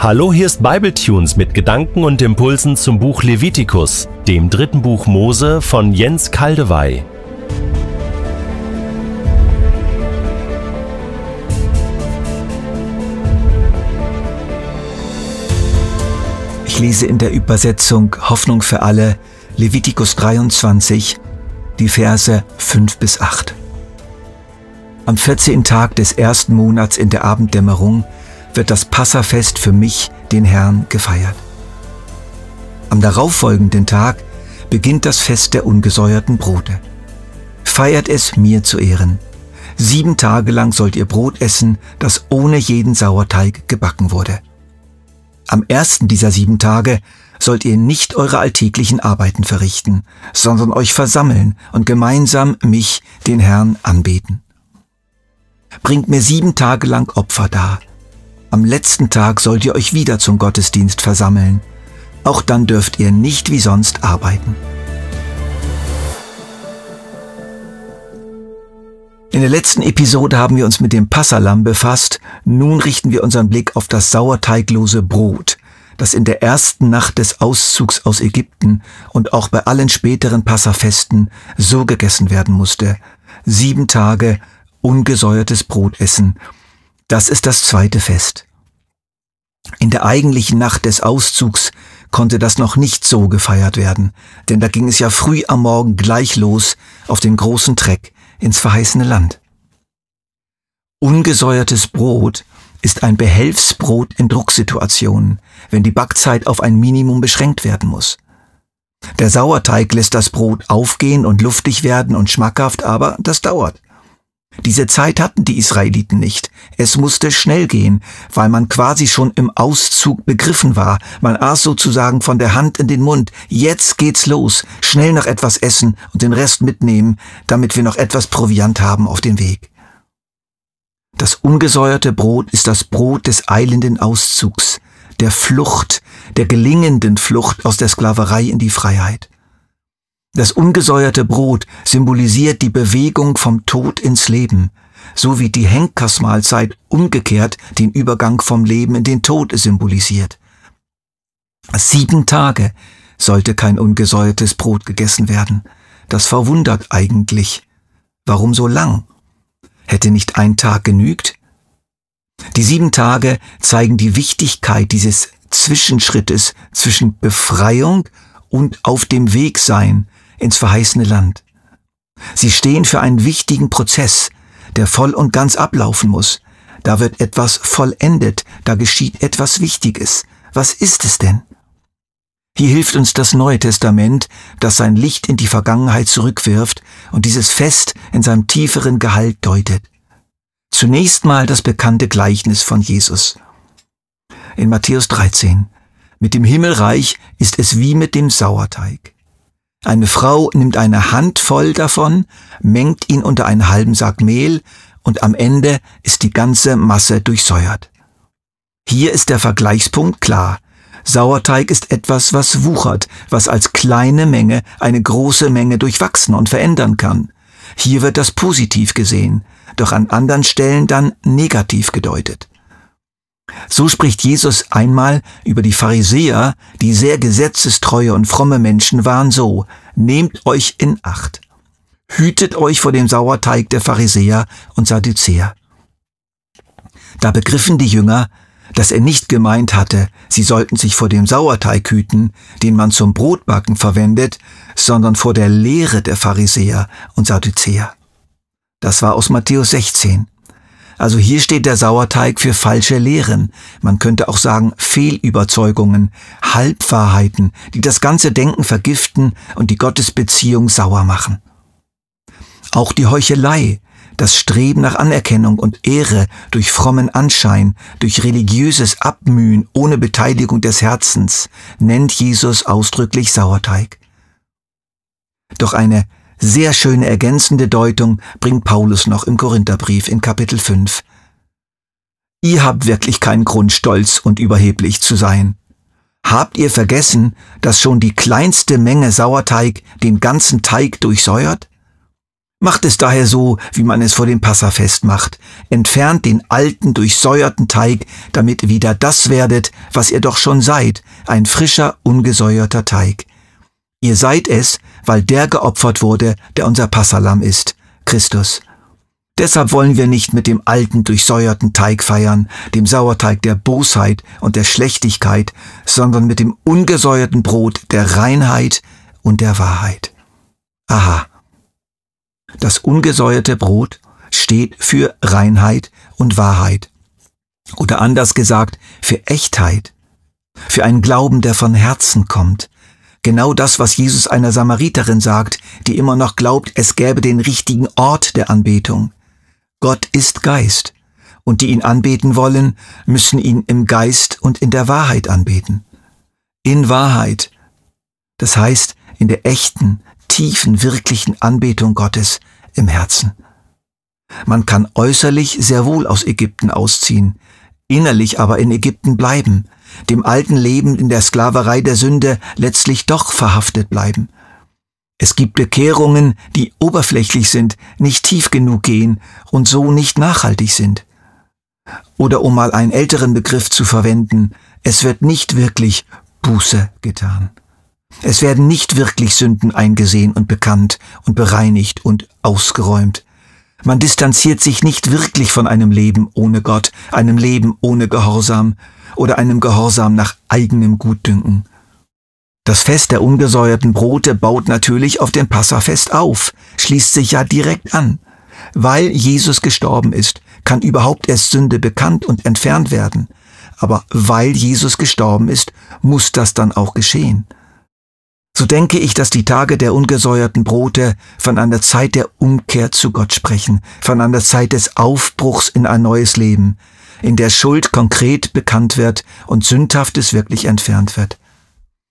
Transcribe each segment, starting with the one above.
Hallo, hier ist Bibletunes mit Gedanken und Impulsen zum Buch Levitikus, dem dritten Buch Mose von Jens Kaldewey. Ich lese in der Übersetzung Hoffnung für alle Levitikus 23, die Verse 5 bis 8. Am 14. Tag des ersten Monats in der Abenddämmerung wird das Passafest für mich, den Herrn, gefeiert. Am darauffolgenden Tag beginnt das Fest der ungesäuerten Brote. Feiert es mir zu Ehren. Sieben Tage lang sollt ihr Brot essen, das ohne jeden Sauerteig gebacken wurde. Am ersten dieser sieben Tage sollt ihr nicht eure alltäglichen Arbeiten verrichten, sondern euch versammeln und gemeinsam mich, den Herrn, anbeten. Bringt mir sieben Tage lang Opfer dar. Am letzten Tag sollt ihr euch wieder zum Gottesdienst versammeln. Auch dann dürft ihr nicht wie sonst arbeiten. In der letzten Episode haben wir uns mit dem Passalam befasst. Nun richten wir unseren Blick auf das sauerteiglose Brot, das in der ersten Nacht des Auszugs aus Ägypten und auch bei allen späteren Passafesten so gegessen werden musste. Sieben Tage ungesäuertes Brot essen. Das ist das zweite Fest. In der eigentlichen Nacht des Auszugs konnte das noch nicht so gefeiert werden, denn da ging es ja früh am Morgen gleich los auf den großen Treck ins verheißene Land. Ungesäuertes Brot ist ein Behelfsbrot in Drucksituationen, wenn die Backzeit auf ein Minimum beschränkt werden muss. Der Sauerteig lässt das Brot aufgehen und luftig werden und schmackhaft, aber das dauert. Diese Zeit hatten die Israeliten nicht. Es musste schnell gehen, weil man quasi schon im Auszug begriffen war. Man aß sozusagen von der Hand in den Mund. Jetzt geht's los. Schnell noch etwas essen und den Rest mitnehmen, damit wir noch etwas Proviant haben auf dem Weg. Das ungesäuerte Brot ist das Brot des eilenden Auszugs, der Flucht, der gelingenden Flucht aus der Sklaverei in die Freiheit. Das ungesäuerte Brot symbolisiert die Bewegung vom Tod ins Leben, so wie die Henkersmahlzeit umgekehrt den Übergang vom Leben in den Tod symbolisiert. Sieben Tage sollte kein ungesäuertes Brot gegessen werden. Das verwundert eigentlich. Warum so lang? Hätte nicht ein Tag genügt? Die sieben Tage zeigen die Wichtigkeit dieses Zwischenschrittes zwischen Befreiung und auf dem Weg sein, ins verheißene Land. Sie stehen für einen wichtigen Prozess, der voll und ganz ablaufen muss. Da wird etwas vollendet, da geschieht etwas Wichtiges. Was ist es denn? Hier hilft uns das Neue Testament, das sein Licht in die Vergangenheit zurückwirft und dieses Fest in seinem tieferen Gehalt deutet. Zunächst mal das bekannte Gleichnis von Jesus. In Matthäus 13. Mit dem Himmelreich ist es wie mit dem Sauerteig. Eine Frau nimmt eine Handvoll davon, mengt ihn unter einen halben Sack Mehl und am Ende ist die ganze Masse durchsäuert. Hier ist der Vergleichspunkt klar. Sauerteig ist etwas, was wuchert, was als kleine Menge eine große Menge durchwachsen und verändern kann. Hier wird das positiv gesehen, doch an anderen Stellen dann negativ gedeutet. So spricht Jesus einmal über die Pharisäer, die sehr gesetzestreue und fromme Menschen waren so, nehmt euch in Acht. Hütet euch vor dem Sauerteig der Pharisäer und Sadduzäer. Da begriffen die Jünger, dass er nicht gemeint hatte, sie sollten sich vor dem Sauerteig hüten, den man zum Brotbacken verwendet, sondern vor der Lehre der Pharisäer und Sadduzäer. Das war aus Matthäus 16. Also hier steht der Sauerteig für falsche Lehren. Man könnte auch sagen Fehlüberzeugungen, Halbwahrheiten, die das ganze Denken vergiften und die Gottesbeziehung sauer machen. Auch die Heuchelei, das Streben nach Anerkennung und Ehre durch frommen Anschein, durch religiöses Abmühen ohne Beteiligung des Herzens, nennt Jesus ausdrücklich Sauerteig. Doch eine sehr schöne ergänzende Deutung bringt Paulus noch im Korintherbrief in Kapitel 5. Ihr habt wirklich keinen Grund, stolz und überheblich zu sein. Habt ihr vergessen, dass schon die kleinste Menge Sauerteig den ganzen Teig durchsäuert? Macht es daher so, wie man es vor dem Passafest macht. Entfernt den alten, durchsäuerten Teig, damit wieder das werdet, was ihr doch schon seid, ein frischer, ungesäuerter Teig. Ihr seid es, weil der geopfert wurde, der unser Passalam ist, Christus. Deshalb wollen wir nicht mit dem alten, durchsäuerten Teig feiern, dem Sauerteig der Bosheit und der Schlechtigkeit, sondern mit dem ungesäuerten Brot der Reinheit und der Wahrheit. Aha. Das ungesäuerte Brot steht für Reinheit und Wahrheit. Oder anders gesagt, für Echtheit. Für einen Glauben, der von Herzen kommt. Genau das, was Jesus einer Samariterin sagt, die immer noch glaubt, es gäbe den richtigen Ort der Anbetung. Gott ist Geist, und die ihn anbeten wollen, müssen ihn im Geist und in der Wahrheit anbeten. In Wahrheit. Das heißt, in der echten, tiefen, wirklichen Anbetung Gottes im Herzen. Man kann äußerlich sehr wohl aus Ägypten ausziehen, innerlich aber in Ägypten bleiben, dem alten Leben in der Sklaverei der Sünde letztlich doch verhaftet bleiben. Es gibt Bekehrungen, die oberflächlich sind, nicht tief genug gehen und so nicht nachhaltig sind. Oder um mal einen älteren Begriff zu verwenden, es wird nicht wirklich Buße getan. Es werden nicht wirklich Sünden eingesehen und bekannt und bereinigt und ausgeräumt. Man distanziert sich nicht wirklich von einem Leben ohne Gott, einem Leben ohne Gehorsam oder einem Gehorsam nach eigenem Gutdünken. Das Fest der ungesäuerten Brote baut natürlich auf dem Passafest auf, schließt sich ja direkt an. Weil Jesus gestorben ist, kann überhaupt erst Sünde bekannt und entfernt werden. Aber weil Jesus gestorben ist, muss das dann auch geschehen. So denke ich, dass die Tage der ungesäuerten Brote von einer Zeit der Umkehr zu Gott sprechen, von einer Zeit des Aufbruchs in ein neues Leben, in der Schuld konkret bekannt wird und Sündhaftes wirklich entfernt wird.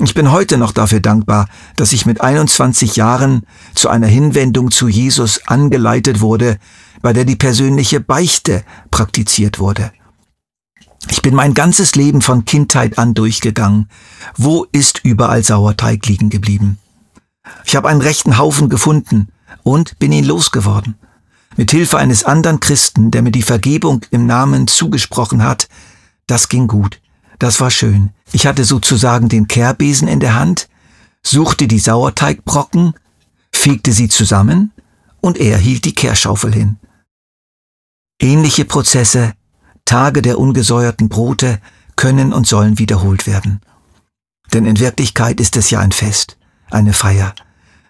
Ich bin heute noch dafür dankbar, dass ich mit 21 Jahren zu einer Hinwendung zu Jesus angeleitet wurde, bei der die persönliche Beichte praktiziert wurde. Ich bin mein ganzes Leben von Kindheit an durchgegangen. Wo ist überall Sauerteig liegen geblieben? Ich habe einen rechten Haufen gefunden und bin ihn losgeworden. Mit Hilfe eines anderen Christen, der mir die Vergebung im Namen zugesprochen hat, das ging gut. Das war schön. Ich hatte sozusagen den Kehrbesen in der Hand, suchte die Sauerteigbrocken, fegte sie zusammen und er hielt die Kehrschaufel hin. Ähnliche Prozesse Tage der ungesäuerten Brote können und sollen wiederholt werden. Denn in Wirklichkeit ist es ja ein Fest, eine Feier.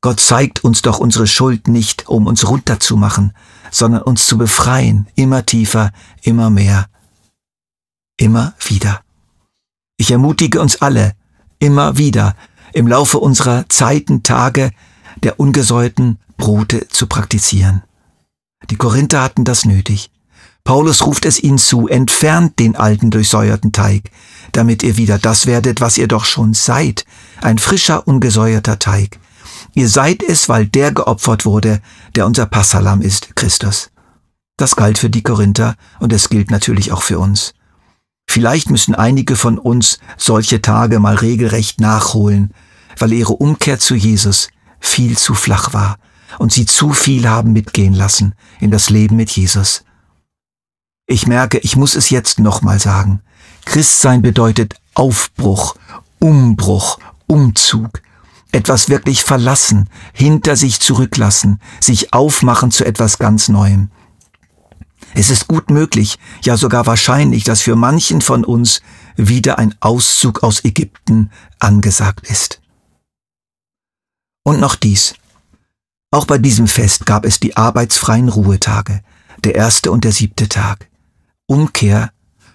Gott zeigt uns doch unsere Schuld nicht, um uns runterzumachen, sondern uns zu befreien, immer tiefer, immer mehr, immer wieder. Ich ermutige uns alle, immer wieder, im Laufe unserer Zeiten, Tage der ungesäuerten Brote zu praktizieren. Die Korinther hatten das nötig. Paulus ruft es ihnen zu, entfernt den alten durchsäuerten Teig, damit ihr wieder das werdet, was ihr doch schon seid, ein frischer, ungesäuerter Teig. Ihr seid es, weil der geopfert wurde, der unser Passalam ist, Christus. Das galt für die Korinther und es gilt natürlich auch für uns. Vielleicht müssen einige von uns solche Tage mal regelrecht nachholen, weil ihre Umkehr zu Jesus viel zu flach war und sie zu viel haben mitgehen lassen in das Leben mit Jesus. Ich merke, ich muss es jetzt nochmal sagen. Christsein bedeutet Aufbruch, Umbruch, Umzug. Etwas wirklich verlassen, hinter sich zurücklassen, sich aufmachen zu etwas ganz Neuem. Es ist gut möglich, ja sogar wahrscheinlich, dass für manchen von uns wieder ein Auszug aus Ägypten angesagt ist. Und noch dies. Auch bei diesem Fest gab es die arbeitsfreien Ruhetage, der erste und der siebte Tag. Umkehr,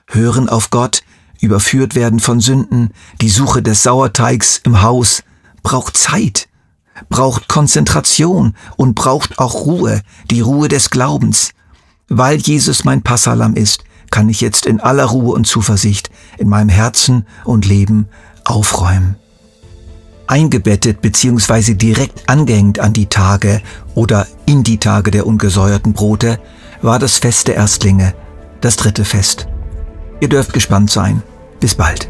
Hören auf Gott, überführt werden von Sünden, die Suche des Sauerteigs im Haus, braucht Zeit, braucht Konzentration und braucht auch Ruhe, die Ruhe des Glaubens. Weil Jesus mein Passalam ist, kann ich jetzt in aller Ruhe und Zuversicht in meinem Herzen und Leben aufräumen. Eingebettet bzw. direkt angehängt an die Tage oder in die Tage der ungesäuerten Brote war das Fest der Erstlinge, das dritte Fest. Ihr dürft gespannt sein. Bis bald.